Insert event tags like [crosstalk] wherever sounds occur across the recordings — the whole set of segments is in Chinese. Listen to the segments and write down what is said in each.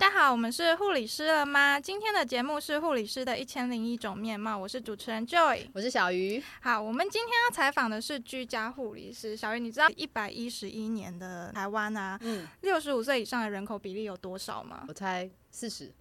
家好，我们是护理师了吗？今天的节目是护理师的一千零一种面貌，我是主持人 Joy，我是小鱼。好，我们今天要采访的是居家护理师小鱼。你知道一百一十一年的台湾啊，嗯，六十五岁以上的人口比例有多少吗？我猜四十。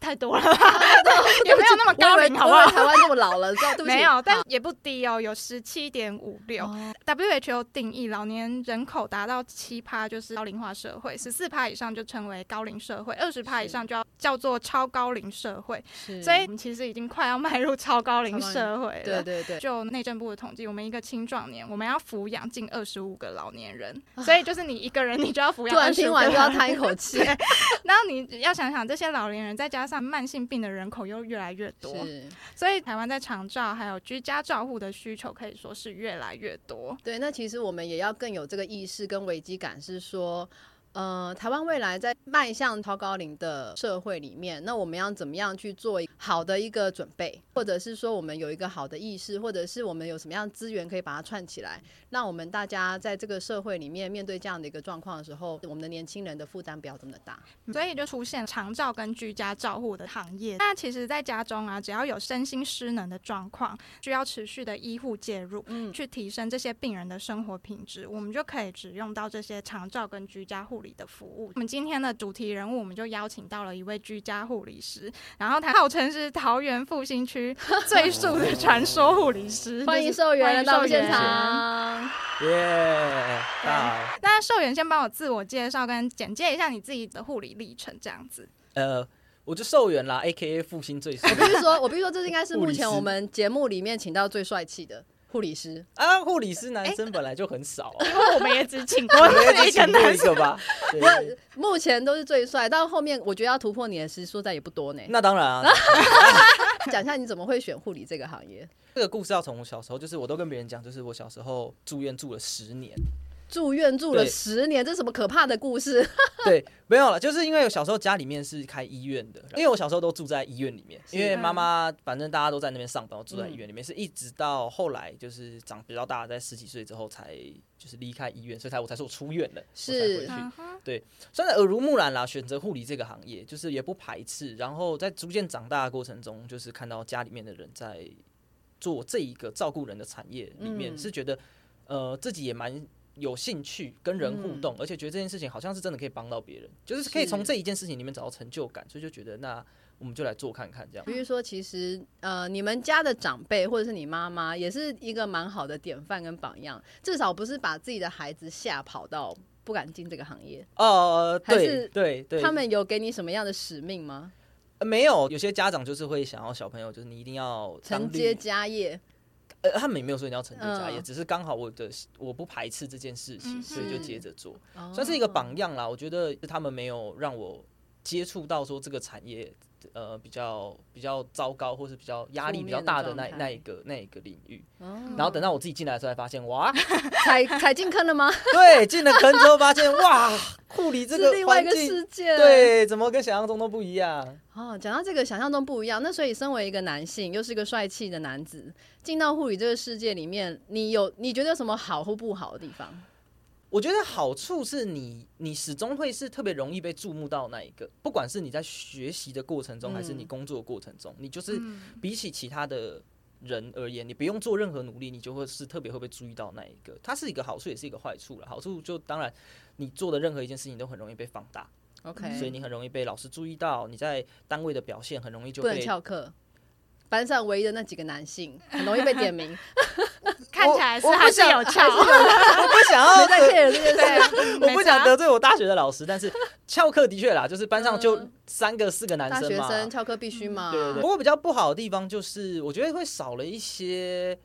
太多了，[laughs] [laughs] 也没有那么高龄，好不好？台湾那么老了，[laughs] 没有，但也不低哦，有十七点五六。WHO 定义老年人口达到七趴就是高龄化社会，十四趴以上就称为高龄社会，二十趴以上就要叫做超高龄社会。所以我们其实已经快要迈入超高龄社会了。对对对。就内政部的统计，我们一个青壮年，我们要抚养近二十五个老年人，所以就是你一个人，你就要抚养。突然听完就要叹一口气。然后你要想想这些老年人，再加上慢性病的人口又越来越多，所以台湾在长照还有居家照护的需求可以说是越来越多。对，那其实我们也要更有这个意识跟危机感，是说。呃，台湾未来在迈向超高龄的社会里面，那我们要怎么样去做好的一个准备，或者是说我们有一个好的意识，或者是我们有什么样资源可以把它串起来，让我们大家在这个社会里面面对这样的一个状况的时候，我们的年轻人的负担不要这么大。所以就出现长照跟居家照护的行业。那其实，在家中啊，只要有身心失能的状况，需要持续的医护介入，嗯，去提升这些病人的生活品质，我们就可以只用到这些长照跟居家护。护理的服务，我们今天的主题人物，我们就邀请到了一位居家护理师，然后他号称是桃园复兴区 [laughs] 最速的传说护理师。[laughs] 欢迎寿元到现场，耶！好，那寿元先帮我自我介绍跟简介一下你自己的护理历程，这样子。呃，我就寿元啦，A K A 复兴最帅。我必须说，我必须说，这应该是目前我们节目里面请到最帅气的。护理师啊，护理师男生本来就很少，[laughs] 因为我们也只请过一个男生吧。目前都是最帅，到后面我觉得要突破你的时说在也不多呢。那当然啊，[laughs] 讲一下你怎么会选护理这个行业？这个故事要从我小时候，就是我都跟别人讲，就是我小时候住院住了十年。住院住了十年，这什么可怕的故事？[laughs] 对，没有了，就是因为小时候家里面是开医院的，因为我小时候都住在医院里面，因为妈妈反正大家都在那边上班，我住在医院里面，是一直到后来就是长比较大，在十几岁之后才就是离开医院，所以才我才说我出院了，是，对，算是耳濡目染啦，选择护理这个行业，就是也不排斥，然后在逐渐长大的过程中，就是看到家里面的人在做这一个照顾人的产业里面，是觉得呃自己也蛮。有兴趣跟人互动，而且觉得这件事情好像是真的可以帮到别人，就是可以从这一件事情里面找到成就感，所以就觉得那我们就来做看看这样。比如说，其实呃，你们家的长辈或者是你妈妈也是一个蛮好的典范跟榜样，至少不是把自己的孩子吓跑到不敢进这个行业。呃，对对对，他们有给你什么样的使命吗？没有，有些家长就是会想要小朋友，就是你一定要承接家业。呃，他们也没有说你要成就家业，只是刚好我的我不排斥这件事情，所以就接着做，算是一个榜样啦。我觉得他们没有让我接触到说这个产业。呃，比较比较糟糕，或是比较压力比较大的那那一个那一个领域，然后等到我自己进来的时候，才发现哇，[laughs] 踩踩进坑了吗？[laughs] 对，进了坑之后发现哇，护理这个另外一个世界，对，怎么跟想象中都不一样？哦，讲到这个想象中不一样，那所以身为一个男性，又是一个帅气的男子，进到护理这个世界里面，你有你觉得有什么好或不好的地方？我觉得好处是你，你始终会是特别容易被注目到那一个，不管是你在学习的过程中，还是你工作的过程中，你就是比起其他的人而言，你不用做任何努力，你就会是特别会被注意到那一个。它是一个好处，也是一个坏处了。好处就当然，你做的任何一件事情都很容易被放大，OK，所以你很容易被老师注意到，你在单位的表现很容易就被翘课。班上唯一的那几个男性，很容易被点名。看起来是还是有翘，[laughs] 我不想要在 care 这件事，我不想得罪我大学的老师，但是翘课的确啦，就是班上就三个四个男生嘛，学生翘课必须嘛。对对对。不过比较不好的地方就是，我觉得会少了一些，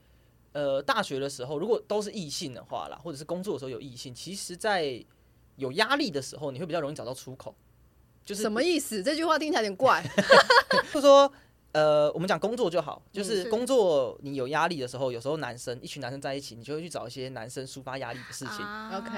呃，大学的时候如果都是异性的话啦，或者是工作的时候有异性，其实，在有压力的时候，你会比较容易找到出口。就是什么意思？这句话听起来有点怪，[laughs] 就说。呃，我们讲工作就好，就是工作你有压力的时候，有时候男生一群男生在一起，你就会去找一些男生抒发压力的事情。OK，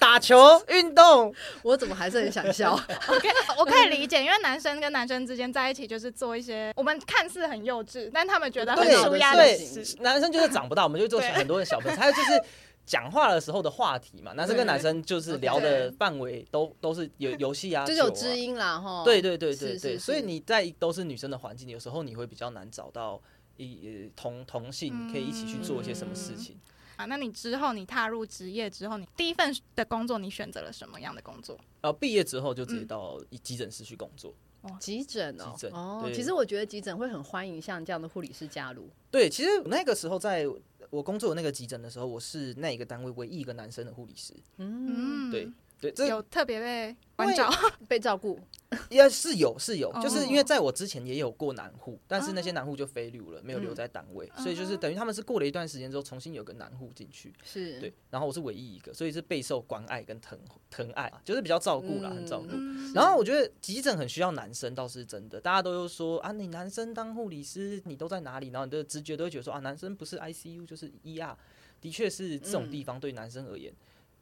打球运动，我怎么还是很想笑？[laughs] OK，我可以理解，因为男生跟男生之间在一起就是做一些我们看似很幼稚，但他们觉得很舒压的事。男生就是长不大，我们就做很多的小朋友。还有就是讲话的时候的话题嘛，男生跟男生就是聊的范围都都是有 [laughs] 游戏啊，就是有知音啦，哈。对对对对对，所以你在都是女生的环境，有时候你会比较难找到一呃同同性可以一起去做一些什么事情。啊，那你之后你踏入职业之后，你第一份的工作你选择了什么样的工作？然后毕业之后就直接嗯到急诊室去工作。急诊哦急，诊哦，对其实我觉得急诊会很欢迎像这样的护理师加入。对，其实那个时候在我工作的那个急诊的时候，我是那一个单位唯一一个男生的护理师。嗯，嗯，对，对，这有特别被关照，[laughs] 被照顾，[laughs] 也是有是有，就是哦因为在我之前也有过男护，但是那些男护就飞 lưu 了，没有留嗯在单位，所以就是等于他们是过了一段时间之后，重新有个男护进去。是对，然后我是唯一一个，所以是备受关爱跟疼疼爱，就是比较照顾啦，很照顾。嗯然后我觉得急诊很需要男生，倒是真的。大家都有说啊，你男生当护理师，你都在哪里？然后你的直觉都会觉得说啊，男生不是 ICU 就是 ER，的确是这种嗯地方对男生而言，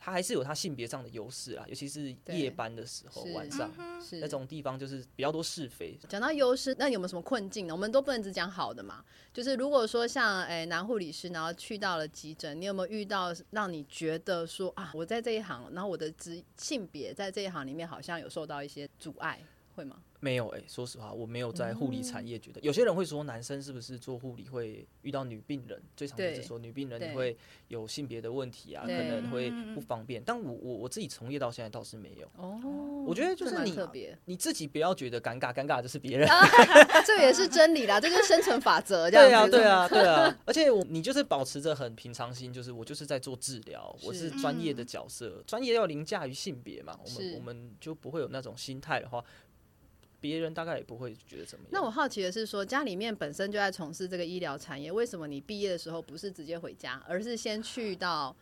他还是有他性别上的优势啊，尤其是夜班的时候，晚上是那种地方就是比较多是非。讲到优势，那有没有什么困境呢？我们都不能只讲好的嘛。就是如果说像诶、男护理师，然后去到了急诊，你有没有遇到让你觉得说啊，我在这一行，然后我的职性别在这一行里面好像有受到一些阻碍，会吗？没有哎、说实话，我没有在护理产业觉得，有些人会说男生是不是做护理会遇到女病人，最常就是说女病人你会有性别的问题啊，可能会不方便。但我我我自己从业到现在倒是没有，哦，我觉得就是你特，你自己不要觉得尴尬，尴尬的就是别人。[laughs] [laughs] 这也是真理啦，这就是生存法则，这样对啊，对啊，[laughs] 对啊，而且我你就是保持着很平常心，就是我就是在做治疗，我是是专业的角色，专业要凌驾于性别嘛，我是。们我们就不会有那种心态的话，别人大概也不会觉得怎么样。那我好奇的是说，家里面本身就在从事这个医疗产业，为什么你毕业的时候不是直接回家，而是先去到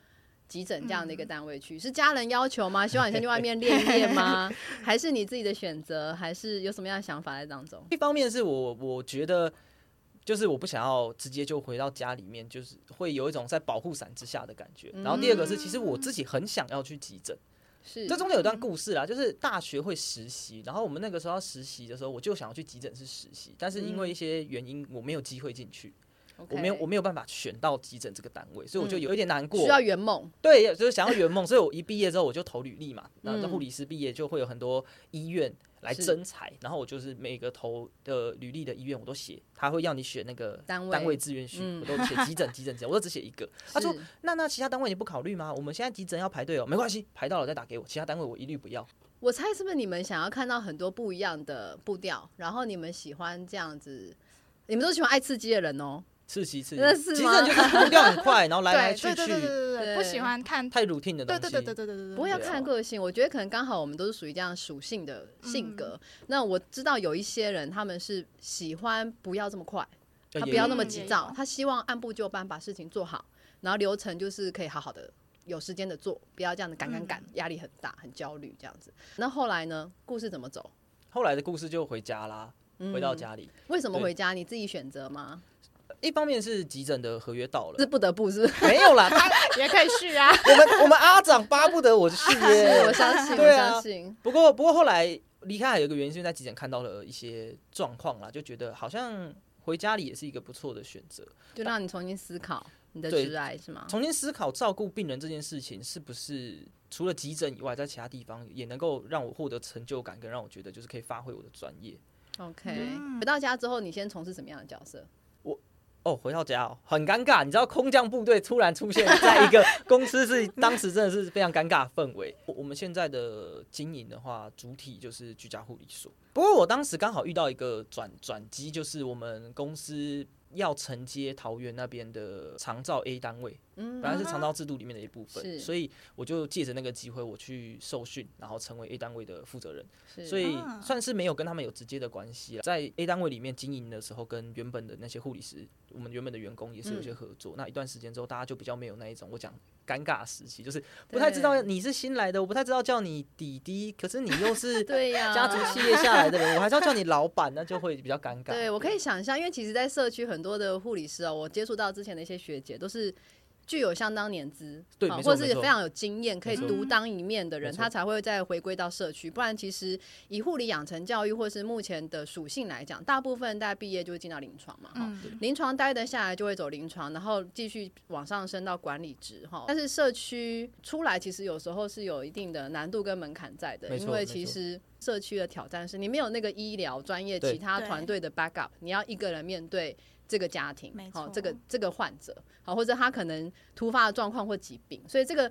急诊这样的一个单位去？是家人要求吗？希望你先去外面练一练吗？还是你自己的选择？还是有什么样的想法在当中？一方面是我我觉得。就是我不想要直接就回到家里面，就是会有一种在保护伞之下的感觉。然后第二个是，其实我自己很想要去急诊，是。这中间有段故事啦，就是大学会实习，然后我们那个时候要实习的时候，我就想要去急诊室实习，但是因为一些原因，我没有机会进去，我没有我没有办法选到急诊这个单位，所以我就有一点难过。需要圆梦，对，就是想要圆梦，所以我一毕业之后我就投履历嘛。那嗯。护理师毕业就会有很多医院来是征才，然后我就是每个投的履历的医院我都写，他会要你选那个单位单位志愿序，嗯我都写急诊急诊急诊，我都只写一个。他说那那其他单位你不考虑吗？我们现在急诊要排队哦，没关系，排到了再打给我，其他单位我一律不要。我猜是不是你们想要看到很多不一样的步调，然后你们喜欢这样子，你们都喜欢爱刺激的人哦。刺激刺激，其实那就是步调很快，然后来来去去，对对对对对，不喜欢看太 routine 的东西，对对对对对对对。不过要看个性，我觉得可能刚好我们都是属于这样属性的性格。那我知道有一些人他们是喜欢不要这么快，他不要那么急躁，他希望按部就班把事情做好，然后流程就是可以好好的有时间的做，不要这样子赶赶赶，压力很大，很焦虑这样子。那后来呢？故事怎么走？后来的故事就回家啦，回到家里。为什么回家？你自己选择吗？一方面是急诊的合约到了，是不得不是不是？没有啦，他 [laughs] 也可以续啊。我们我们阿长巴不得我续耶我。相信，我对啊相信。不过不过后来离开还有一个原因，是因为在急诊看到了一些状况啦，就觉得好像回家里也是一个不错的选择。就让你重新思考你的对挚爱是吗？重新思考照顾病人这件事情，是不是除了急诊以外，在其他地方也能够让我获得成就感，跟让我觉得就是可以发挥我的专业。OK，嗯回到家之后，你先从事什么样的角色？哦，回到家哦，很尴尬。你知道空降部队突然出现在一个 [laughs] 公司，是当时真的是非常尴尬的氛围。我我们现在的经营的话，主体就是居家护理所。不过我当时刚好遇到一个转转机，就是我们公司要承接桃园那边的长照 A 单位，嗯本来是长照制度里面的一部分，所以我就借着那个机会，我去受训，然后成为 A 单位的负责人。所以啊算是没有跟他们有直接的关系了。在 A 单位里面经营的时候，跟原本的那些护理师，我们原本的员工也是有嗯些合作。那一段时间之后，大家就比较没有那一种我讲尴尬时期，就是不太知道你是新来的，我不太知道叫你弟弟，[laughs] 可是你又是 [laughs] 对呀，家族企业下来的人，我还是要叫你老板，那就会比较尴尬。对，我可以想象，因为其实，在社区很多的护理师哦，我接触到之前的一些学姐都是。具有相当年资，对或是非常有经验，可以独当一面的人，他才会再回归到社区。不然，其实以护理养成教育或是目前的属性来讲，大部分大家毕业就会进到临床嘛，哈、嗯临床待得下来就会走临床，然后继续往上升到管理职哈。但是社区出来其实有时候是有一定的难度跟门槛在的，因为其实社区的挑战是你没有那个医疗专业其他团队的 backup，你要一个人面对。这个家庭，好，错这个这个患者，好，或者他可能突发的状况或疾病，所以这个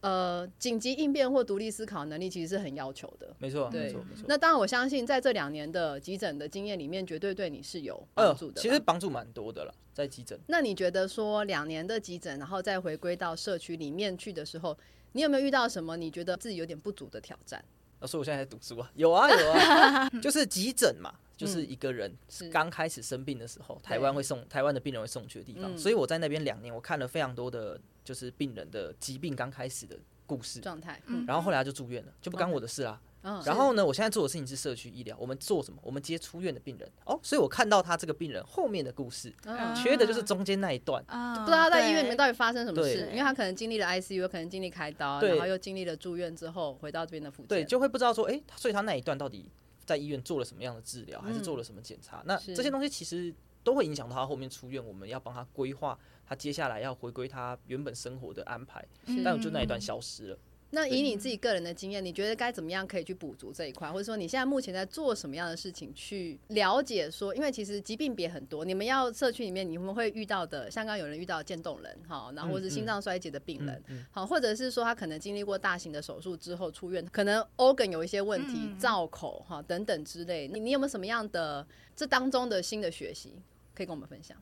呃紧急应变或独立思考能力其实是很要求的。没错，没错，没错。那当然，我相信在这两年的急诊的经验里面，绝对对你是有呃帮助的吧。其实帮助蛮多的了，在急诊。那你觉得说两年的急诊，然后再回归到社区里面去的时候，你有没有遇到什么你觉得自己有点不足的挑战？啊，所以我现在在读书啊，有啊有啊，[laughs] 就是急诊嘛，就是一个人是刚开始生病的时候，台湾会送台湾的病人会送去的地方，嗯。所以我在那边两年，我看了非常多的，就是病人的疾病刚开始的故事，状态，嗯。然后后来他就住院了，就不干我的事啦。嗯，然后呢，我现在做的事情是社区医疗，我们做什么？我们接出院的病人。哦，所以我看到他这个病人后面的故事，嗯。缺的就是中间那一段。啊不知道他在医院里面到底发生什么事，因为他可能经历了 ICU，可能经历开刀，然后又经历了住院之后回到这边的复健，对，就会不知道说，哎、所以他那一段到底在医院做了什么样的治疗，还是嗯做了什么检查？那这些东西其实都会影响到他后面出院，我们要帮他规划他接下来要回归他原本生活的安排。但我就那一段消失了。那以你自己个人的经验，你觉得该怎么样可以去补足这一块，或者说你现在目前在做什么样的事情去了解说，因为其实疾病别很多，你们要社区里面你们会遇到的，像刚刚有人遇到渐冻人，哈，然后或是心脏衰竭的病人，嗯。好，或者是说他可能经历过大型的手术之后出院，可能 organ 有一些问题，嗯。造口哈等等之类，你你有没有什么样的这当中的新的学习可以跟我们分享？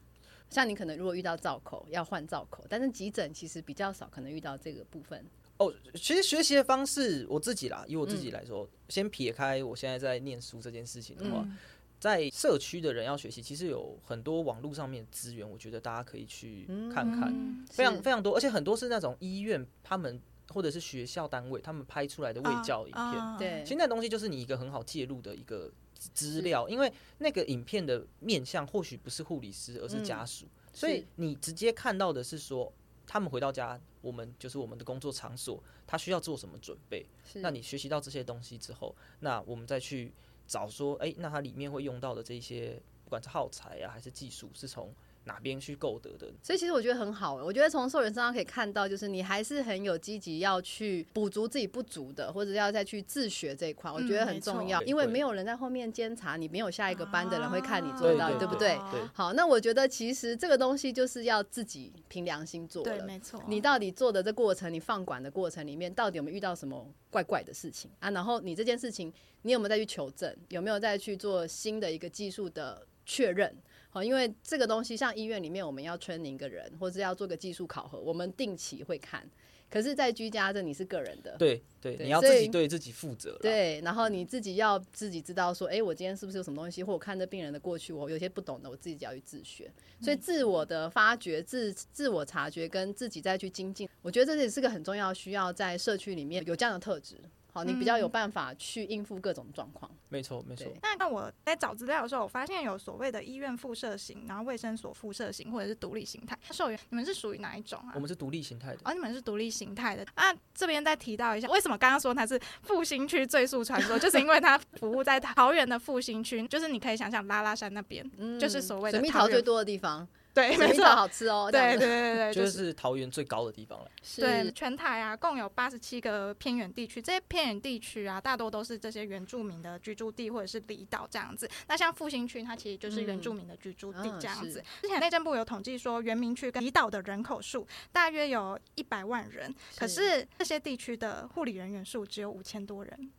像你可能如果遇到造口要换造口，但是急诊其实比较少可能遇到这个部分。哦，其实学习的方式，我自己啦，以我自己嗯来说，先撇开我现在在念书这件事情的话，嗯在社区的人要学习，其实有很多网络上面的资源，我觉得大家可以去看看。嗯非常非常多，而且很多是那种医院他们或者是学校单位他们拍出来的卫教影片。啊对其实那东西就是你一个很好介入的一个资资料，因为那个影片的面向或许不是护理师，而是家属，所以你直接看到的是说。他们回到家，我们就是我们的工作场所，他需要做什么准备？那你学习到这些东西之后，那我们再去找说，哎、那它里面会用到的这些，不管是耗材啊还是技术，是从哪边去购得的？所以其实我觉得很好，我觉得从受人身上可以看到，就是你还是很有积极要去补足自己不足的，或者要再去自学这一块，我觉得很重要，因为没有人在后面监察你，没有下一个班的人会看你做到，对不对？对好，那我觉得其实这个东西就是要自己凭良心做对，了。没错。你到底做的这过程，你放管的过程里面，到底有没有遇到什么怪怪的事情啊？然后你这件事情，你有没有再去求证？有没有再去做新的一个技术的确认？好，因为这个东西，像医院里面我们要 training 一个人，或者要做个技术考核，我们定期会看。可是，在居家这你是个人的，对对，对你要自己对自己负责。对，然后你自己要自己知道说，哎、我今天是不是有什么东西，或我看这病人的过去，我有些不懂的，我自己要去自学。所以自我的发掘、自自我察觉跟自己再去精进，我觉得这也是个很重要，需要在社区里面有这样的特质。好，你比较有办法去应付各种状况。没错没错。那那我在找资料的时候，我发现有所谓的医院附设型，然后卫生所附设型，或者是独立形态。受员，你们是属于哪一种啊我？们是独立形态的。哦，你们是独立形态的。那这边再提到一下，为什么刚刚说它是复兴区最速传说，就是因为它服务在桃园的复兴区，就是你可以想象拉拉山那边，嗯就是所谓的桃最多的地方，对，没错好吃哦。对对对对，就是是桃园最高的地方了。对，是全台啊，共有八十七个偏远地区。这些偏远地区啊，大多都是这些原住民的居住地或者是离岛这样子。那像复兴区，它其实就是原住民的居住地嗯这样子。是之前内政部有统计说，原民区跟离岛的人口数大约有一百万人，可是这些地区的护理人员数只有五千多人。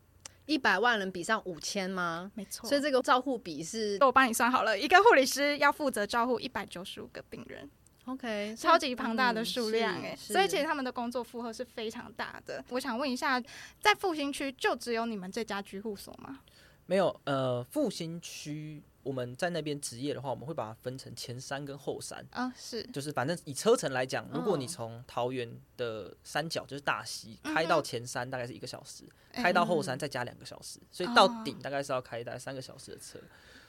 一百万人比上五千吗？没错，所以这个照护比是我帮你算好了，一个护理师要负责照护一百九十五个病人。OK，超级庞大的嗯数量哎、是所以其实他们的工作负荷是非常大的。我想问一下，在复兴区就只有你们这家居护所吗？没有，呃，复兴区我们在那边职业的话，我们会把它分成前山跟后山。啊、是就是反正以车程来讲，如果你嗯从桃园的山脚就是大溪嗯开到前山，大概是一个小时；哎开到后山再加两个小时，所以到哦顶大概是要开大概三个小时的车。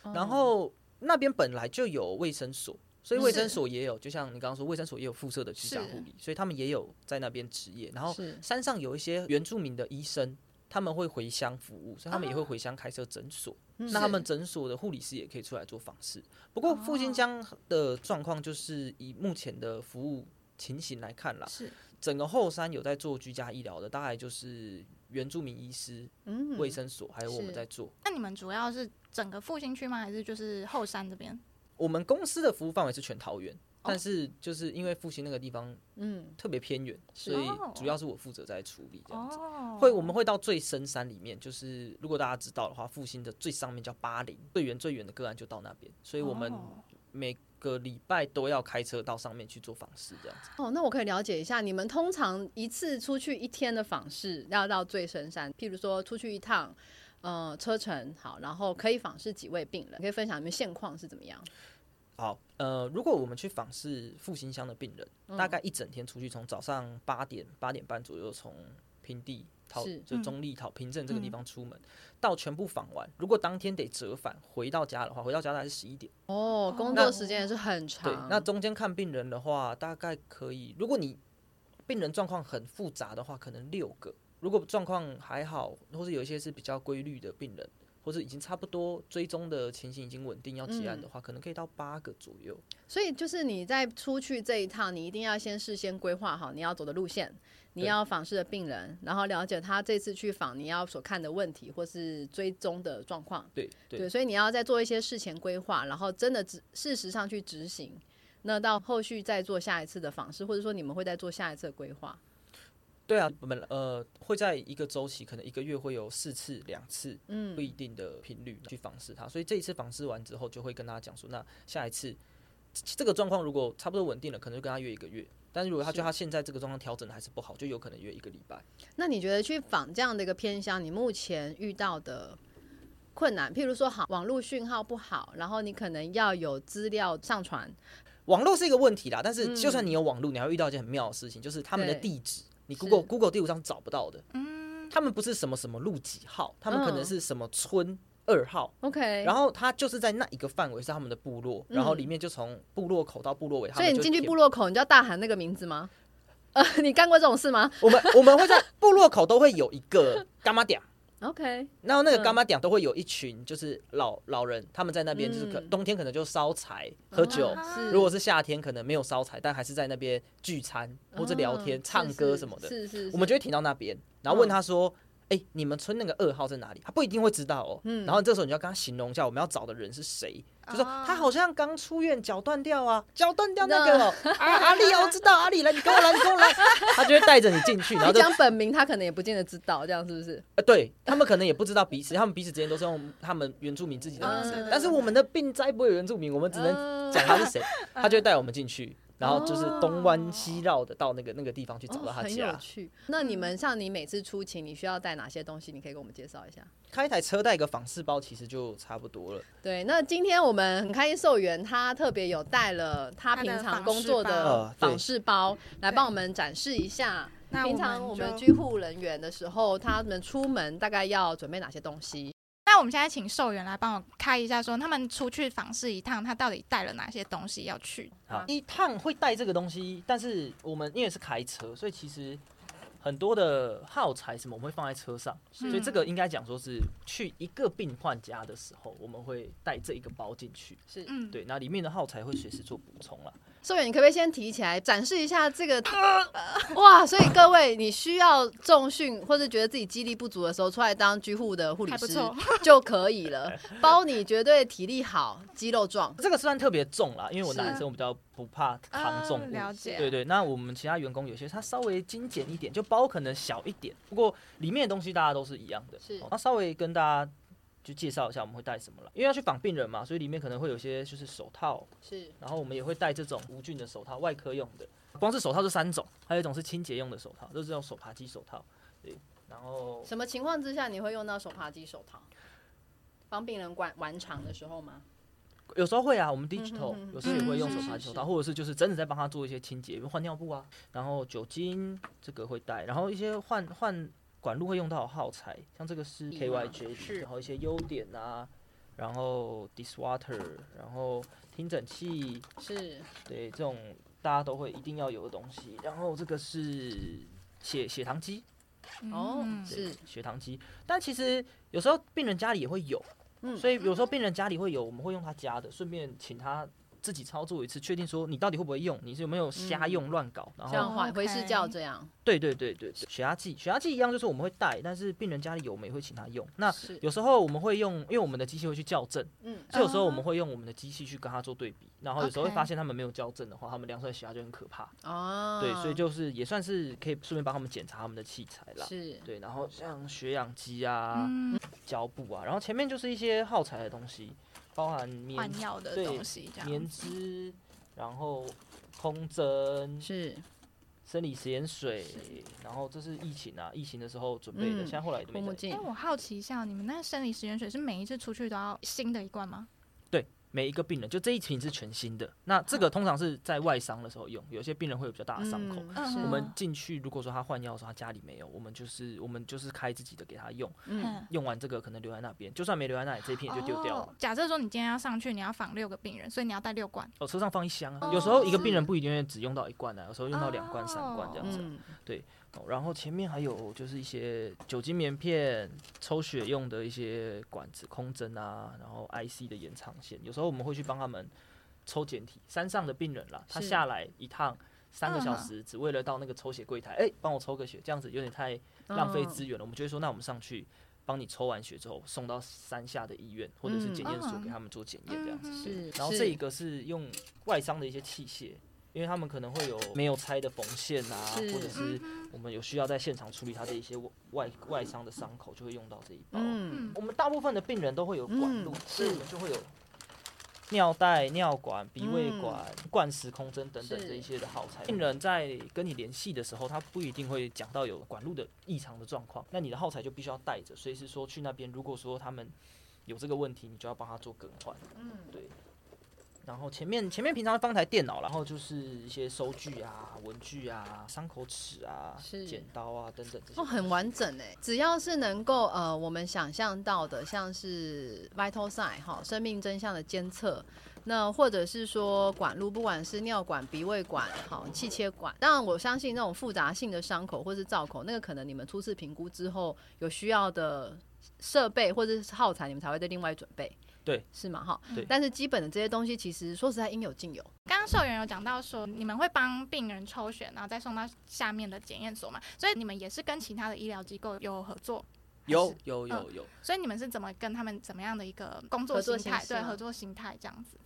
哦然后那边本来就有卫生所，所以卫生所也有，就像你刚刚说，卫生所也有附设的居家护理，所以他们也有在那边职业。然后山上有一些原住民的医生，他们会回乡服务，所以他们也会哦回乡开设诊所。嗯那他们诊所的护理师也可以出来做访视。不过复兴乡的状况就是以目前的服务情形来看啦，是整个后山有在做居家医疗的，大概就是原住民医师、嗯卫生所，还有我们在做。那你们主要是整个复兴区吗？还是就是后山这边？我们公司的服务范围是全桃园，但是就是因为复兴那个地方嗯特别偏远，所以哦主要是我负责在处理这样子。哦会我们会到最深山里面，就是如果大家知道的话，复兴的最上面叫巴林，最远最远的个案就到那边，所以我们哦每个礼拜都要开车到上面去做访视这样子。哦，那我可以了解一下，你们通常一次出去一天的访视要到最深山，譬如说出去一趟，呃，车程好，然后可以访视几位病人，可以分享你们现况是怎么样？好，呃，如果我们去访视复兴乡的病人，嗯大概一整天出去，从早上八点八点半左右从平地讨是就中立讨平镇这个地方出门，到全部访完，如果当天得折返回到家的话，回到家大概是十一点。哦，工作时间也是很长。对，那中间看病人的话，大概可以，如果你病人状况很复杂的话，可能六个；如果状况还好，或是有一些是比较规律的病人，或者已经差不多追踪的情形已经稳定要结案的话，可能可以到八个左右。所以就是你在出去这一趟，你一定要先事先规划好你要走的路线，你要访视的病人，然后了解他这次去访你要所看的问题或是追踪的状况。对对对，所以你要再做一些事前规划，然后真的执事实上去执行。那到后续再做下一次的访视，或者说你们会再做下一次的规划。对啊，我们呃会在一个周期，可能一个月会有四次、两次，嗯不一定的频率去访视他。所以这一次访视完之后，就会跟他讲说，那下一次这个状况如果差不多稳定了，可能就跟他约一个月。但是如果他觉得他现在这个状况调整的还是不好，就有可能约一个礼拜。那你觉得去访这样的一个偏乡，你目前遇到的困难，譬如说好网络讯号不好，然后你可能要有资料上传，网络是一个问题啦，但是就算你有网络，你还会遇到一件很妙的事情，就是他们的地址，你 Google Google 地图上找不到的。嗯，他们不是什么什么路几号，他们可能嗯是什么村二号，OK，然后他就是在那一个范围是他们的部落，然后里面就从部落口到部落尾。他所以你进去部落口，你就要大喊那个名字吗？[laughs] 呃，你干过这种事吗我们我们会在部落口都会有一个干妈点，？OK，然后那个嗯干妈点都会有一群就是老老人，他们在那边就是可嗯冬天可能就烧柴喝酒，如果是夏天可能没有烧柴，但还是在那边聚餐或者聊天、嗯唱歌什么的。是是，我们就会停到那边，然后问他说：“哎、你们村那个二号在哪里？”他不一定会知道哦。嗯然后这时候你就要跟他形容一下我们要找的人是谁，就说哦他好像刚出院，脚断掉啊，脚断掉那个。哦，啊阿丽哦，我知道阿丽来，你跟我来，你跟我来，[laughs] 他就会带着你进去，然后你讲本名，他可能也不见得知道，这样是不是？呃，对他们可能也不知道彼此，他们彼此之间都是用他们原住民自己的名字，嗯但是我们的病灾不会有原住民，我们只能嗯讲他是谁，他就会带我们进去，然后就是东弯西绕的到那个那个地方去找到他哦、很有家。趣。那你们像你每次出勤，你需要带哪些东西？你可以给我们介绍一下。开一台车带一个访视包，其实就差不多了。对，那今天我们很开心，寿元他特别有带了他平常工作的他的访视包来帮我们展示一下。那平常我们就居护人员的时候，他们出门大概要准备哪些东西？那我们现在请寿员来帮我开一下，说他们出去访视一趟，他到底带了哪些东西要去？好，一趟会带这个东西，但是我们因为是开车，所以其实很多的耗材什么我们会放在车上，所以这个应该讲说是去一个病患家的时候，我们会带这一个包进去。是嗯，对，那里面的耗材会随时做补充啦。寿元，你可不可以先提起来展示一下这个？[laughs] 哇！所以各位，你需要重训或者觉得自己肌力不足的时候，出来当居护的护理师还不错 [laughs] 就可以了。包你绝对体力好，肌肉壮。这个算特别重啦，因为我男生我比较不怕扛重。了解。对对，那我们其他员工有些他稍微精简一点，就包可能小一点，不过里面的东西大家都是一样的。是哦那稍微跟大家就介绍一下我们会带什么了，因为要去访病人嘛，所以里面可能会有些就是手套，是然后我们也会带这种无菌的手套，外科用的。光是手套就三种，还有一种是清洁用的手套，就是这种手扒鸡手套。对，然后什么情况之下你会用到手扒鸡手套？帮病人管完场的时候吗？有时候会啊，我们 digital 有时候也会用是是是手扒鸡手套，或者是就是真的在帮他做一些清洁，比如换尿布啊，然后酒精这个会带，然后一些换换管路会用到的耗材，像这个是 KYJ，然后一些优点啊，然后 diswater，然后听诊器，是对这种大家都会一定要有的东西。然后这个是血血糖机，哦是血糖机，但其实有时候病人家里也会有，嗯所以有时候病人家里会有，我们会用他家的，顺便请他自己操作一次，确定说你到底会不会用，你是有没有瞎用乱搞，然后像怀 OK 回视教这样，对对对对对，血压计，血压计一样，就是我们会带，但是病人家里有，我们也会请他用。那有时候我们会用，因为我们的机器会去校正，嗯。所以有时候我们会用我们的机器去跟他做对比，然后有时候会发现他们没有校正的话，他们量出来血压就很可怕。哦，对，所以就是也算是可以顺便帮他们检查他们的器材啦。是。对，然后像血氧机啊、嗯，胶布啊，然后前面就是一些耗材的东西，包含棉换药的东西这样棉子。织，然后空针、是生理食盐水，然后这是疫情啊，疫情的时候准备的，嗯现在后来也都没在护目镜哎，我好奇一下，你们那个生理食盐水是每一次出去都要新的一罐吗？每一个病人，就这一瓶是全新的。那这个通常是在外伤的时候用，有些病人会有比较大的伤口。嗯我们进去，如果说他换药的时候他家里没有，我们就是我们就是开自己的给他用，嗯用完这个可能留在那边，就算没留在那里，这一片也就丢掉了哦。假设说你今天要上去，你要访六个病人，所以你要带六罐。哦，车上放一箱啊，哦有时候一个病人不一定会只用到一罐啊，有时候用到两罐、三罐这样子。嗯哦，然后前面还有就是一些酒精棉片、抽血用的一些管子、空针啊，然后 IC 的延长线，有时候我们会去帮他们抽检体。山上的病人啦，他下来一趟三个小嗯时，只为了到那个抽血柜台，哎、帮我抽个血，这样子有点太浪费哦资源了。我们就会说，那我们上去帮你抽完血之后，送到山下的医院或者是嗯检验所嗯给他们做检验这样子。然后这一个是用外伤的一些器械，因为他们可能会有没有拆的缝线啊，或者是我们有需要在现场处理他的一些外外伤的伤口，就会用到这一包。嗯我们大部分的病人都会有管路，嗯所以我们就会有尿袋、尿管、鼻胃嗯管、灌食空针等等这一些的耗材。病人在跟你联系的时候，他不一定会讲到有管路的异常的状况，那你的耗材就必须要带着，随时说去那边，如果说他们有这个问题，你就要帮他做更换。嗯对。然后前面前面平常放台电脑，然后就是一些收据啊、文具啊、伤口尺啊、剪刀啊等等这些。哦，很完整哎，只要是能够呃，我们想象到的，像是 vital sign 哈，生命真相的监测，那或者是说管路，不管是尿管、鼻胃管、好气切管，当然我相信那种复杂性的伤口或是造口，那个可能你们初次评估之后有需要的设备或者是耗材，你们才会再另外准备。对，是吗？哈对，但是基本的这些东西，其实说实在应有尽有。刚刚受员有讲到说，你们会帮病人抽血，然后再送到下面的检验所嘛？所以你们也是跟其他的医疗机构有合作，有是有有有，所以你们是怎么跟他们怎么样的一个工作合作形态？对，合作心态这样子。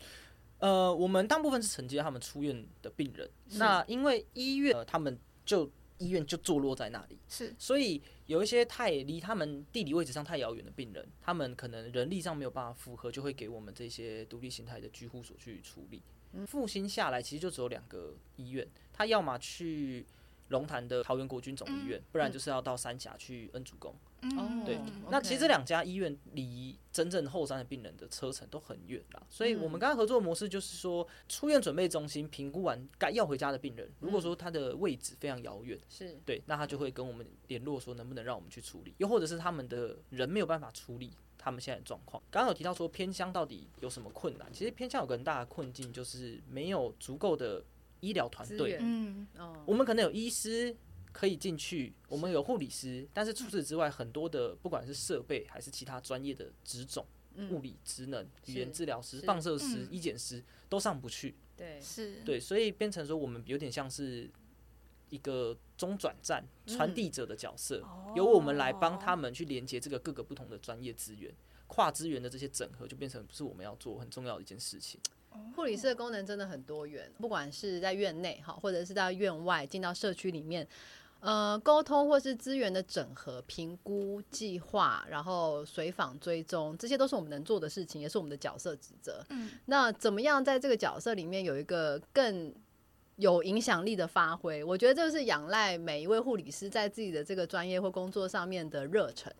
呃，我们大部分是承接他们出院的病人，那因为医院、呃、他们就医院就坐落在那里，是。所以有一些太离他们地理位置上太遥远的病人，他们可能人力上没有办法负荷，就会给我们这些独立形态的居护所去处理。复兴下来其实就只有两个医院，他要么去龙潭的桃园国军总医院，不然就是要到三峡去恩主公。嗯，对哦那其实这两家医院离真正后山的病人的车程都很远啦，所以嗯。我们刚刚合作的模式就是说，出院准备中心评估完该要回家的病人，如果说他的位置非常遥远，是。对，那他就会跟我们联络说能不能让我们去处理，又或者是他们的人没有办法处理他们现在的状况。刚刚有提到说偏乡到底有什么困难，其实偏乡有个很大的困境就是没有足够的医疗团队，嗯，哦，我们可能有医师可以进去，我们有护理师，但是除此之外，很多的不管是设备还是其他专业的职种，物理、职能、语言治疗师、放射师、嗯。医检师都上不去。对，是，对，所以变成说我们有点像是一个中转站传递者的角色，由我们来帮他们去连接这个各个不同的专业资源。跨资源的这些整合，就变成是我们要做很重要的一件事情。护理师的功能真的很多元，不管是在院内哈，或者是在院外进到社区里面，呃，沟通或是资源的整合、评估、计划，然后随访追踪，这些都是我们能做的事情，也是我们的角色职责。嗯，那怎么样在这个角色里面有一个更有影响力的发挥？我觉得这是仰赖每一位护理师在自己的这个专业或工作上面的热忱。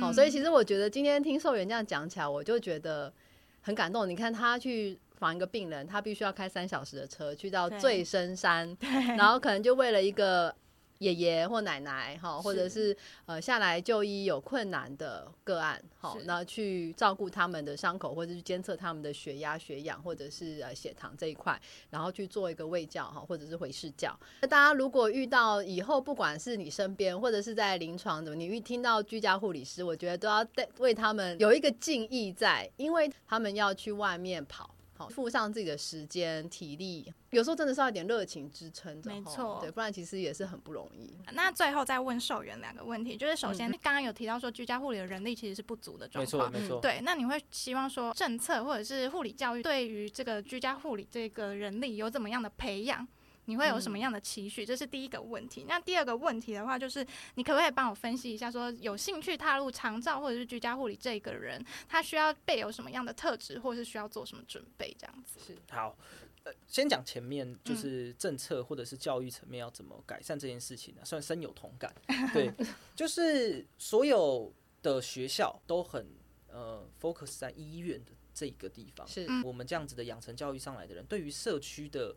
好、嗯所以其实我觉得今天听寿元这样讲起来，我就觉得很感动。你看他去访一个病人，他必须要开三小时的车去到对最深山，然后可能就为了一个爷爷或奶奶哈，或者是呃下来就医有困难的个案，好，那去照顾他们的伤口，或者是监测他们的血压、血氧，或者是呃血糖这一块，然后去做一个胃教哈，或者是回视教。那大家如果遇到以后，不管是你身边或者是在临床怎么，你遇听到居家护理师，我觉得都要为他们有一个敬意在，因为他们要去外面跑。好，付上自己的时间、体力，有时候真的是要一点热情支撑没错，对，不然其实也是很不容易。那最后再问寿员两个问题，就是首先刚刚有提到说居家护理的人力其实是不足的状况，没错没错。对，那你会希望说政策或者是护理教育对于这个居家护理这个人力有怎么样的培养？你会有什么样的期许？这是第一个问题。那第二个问题的话，就是你可不可以帮我分析一下，说有兴趣踏入长照或者是居家护理这个人，他需要备有什么样的特质，或者是需要做什么准备？这样子。是好，呃，先讲前面，就是政策或者是教育层面要怎么改善这件事情呢？算深有同感。[laughs] 对，就是所有的学校都很呃 focus 在医院的这个地方。是我们这样子的养成教育上来的人，对于社区的。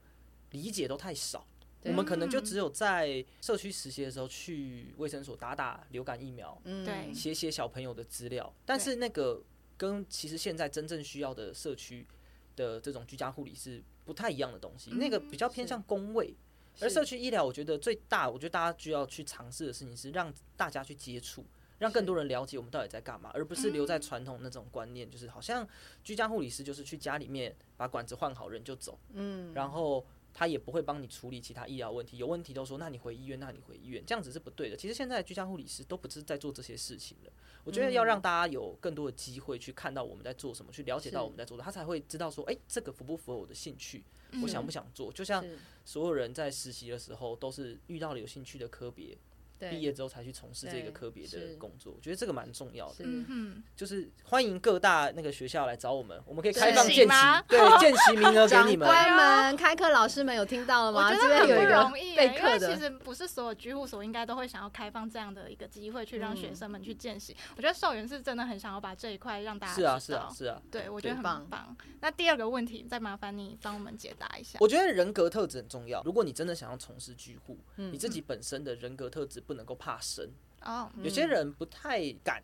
理解都太少，我们可能就只有在社区实习的时候去卫生所打打流感疫苗，对，写写小朋友的资料。但是那个跟其实现在真正需要的社区的这种居家护理是不太一样的东西，那个比较偏向工位。而社区医疗，我觉得最大，我觉得大家需要去尝试的事情是让大家去接触，让更多人了解我们到底在干嘛，而不是留在传统那种观念，就是好像居家护理师就是去家里面把管子换好人就走，嗯，然后。他也不会帮你处理其他医疗问题，有问题都说那你回医院，那你回医院，这样子是不对的。其实现在居家护理师都不是在做这些事情的。我觉得要让大家有更多的机会去看到我们在做什么，去了解到我们在做什么，他才会知道说，哎，这个符不符合我的兴趣，我想不想做。就像所有人在实习的时候，都是遇到了有兴趣的科别。毕业之后才去从事这个科别的工作，我觉得这个蛮重要的。嗯就是欢迎各大那个学校来找我们，我们可以开放见习，对 [laughs] 见习名额给你们。长官们、开课老师们有听到了吗？这边有一个备课的。其实不是所有居护所应该都会想要开放这样的一个机会，去让学生们去见习。我觉得校园是真的很想要把这一块让大家是啊是啊是啊，对我觉得很棒。那第二个问题，再麻烦你帮我们解答一下。我觉得人格特质很重要。如果你真的想要从事居护，你自己本身的人格特质不能够怕生。哦，有些人不太敢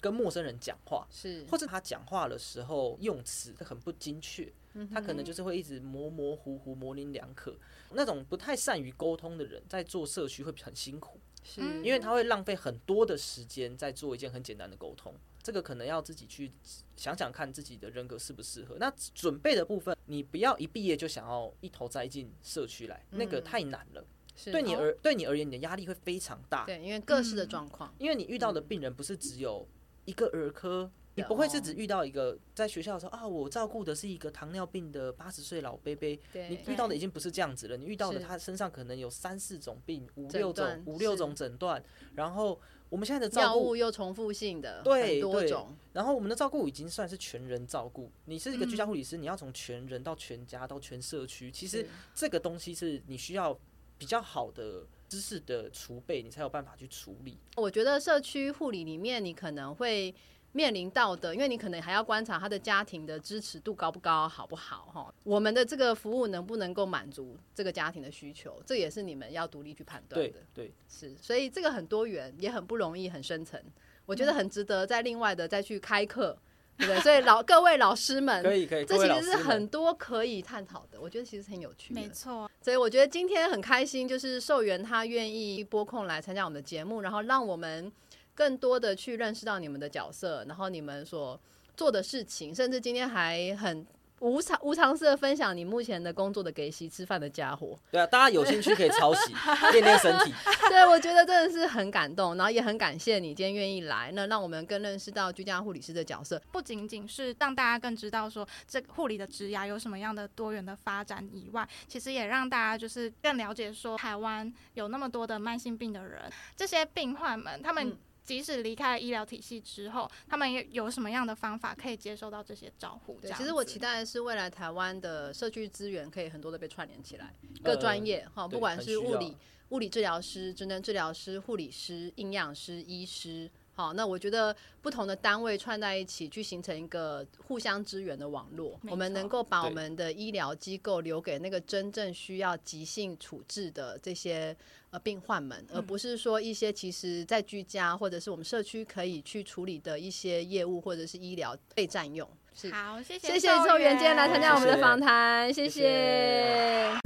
跟陌生人讲话，是，或者他讲话的时候用词很不精确，他可能就是会一直模模糊糊、模棱两可。那种不太善于沟通的人，在做社区会很辛苦，是因为他会浪费很多的时间在做一件很简单的沟通。这个可能要自己去想想看自己的人格适不适合。那准备的部分，你不要一毕业就想要一头栽进社区来，那个太难了。对你而对你而言，你的压力会非常大。对，因为各式的状况，因为你遇到的病人不是只有一个儿科，你不会是只遇到一个在学校的时候啊，我照顾的是一个糖尿病的八十岁老伯伯。你遇到的已经不是这样子了，你遇到的他身上可能有三四种病，五六种五六种诊断，然后我们现在的照顾又重复性的，对多种。然后我们的照顾已经算是全人照顾，你是一个居家护理师，你要从全人到全家到全社区，其实这个东西是你需要。比较好的知识的储备，你才有办法去处理。我觉得社区护理里面，你可能会面临到的，因为你可能还要观察他的家庭的支持度高不高，好不好哈？我们的这个服务能不能够满足这个家庭的需求，这也是你们要独立去判断的。对，是，所以这个很多元，也很不容易，很深层。我觉得很值得再另外的再去开课。对不对？所以老各位老师们，可以可以，这其实是很多可以探讨的。我觉得其实很有趣。没错。所以我觉得今天很开心，就是寿元他愿意拨空来参加我们的节目，然后让我们更多的去认识到你们的角色，然后你们所做的事情，甚至今天还很。无偿无偿式的分享你目前的工作的给息吃饭的家伙，对啊，大家有兴趣可以抄袭 [laughs] 练练身体。对，我觉得真的是很感动，然后也很感谢你今天愿意来，那让我们更认识到居家护理师的角色，不仅仅是让大家更知道说这个护理的职涯有什么样的多元的发展以外，其实也让大家就是更了解说台湾有那么多的慢性病的人，这些病患们他们。即使离开了医疗体系之后，他们有什么样的方法可以接受到这些照护？对，其实我期待的是未来台湾的社区资源可以很多的被串联起来，各专业哈，不管是物理物理治疗师、职能治疗师、护理师、营养师、医师。好，那我觉得不同的单位串在一起，去形成一个互相支援的网络，我们能够把我对们的医疗机构留给那个真正需要急性处置的这些呃病患们，而不是说一些其实在居家或者是我们社区可以去处理的一些业务或者是医疗被占用。是，好，谢谢谢谢周元今天来参加我们的访谈，谢谢。谢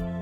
谢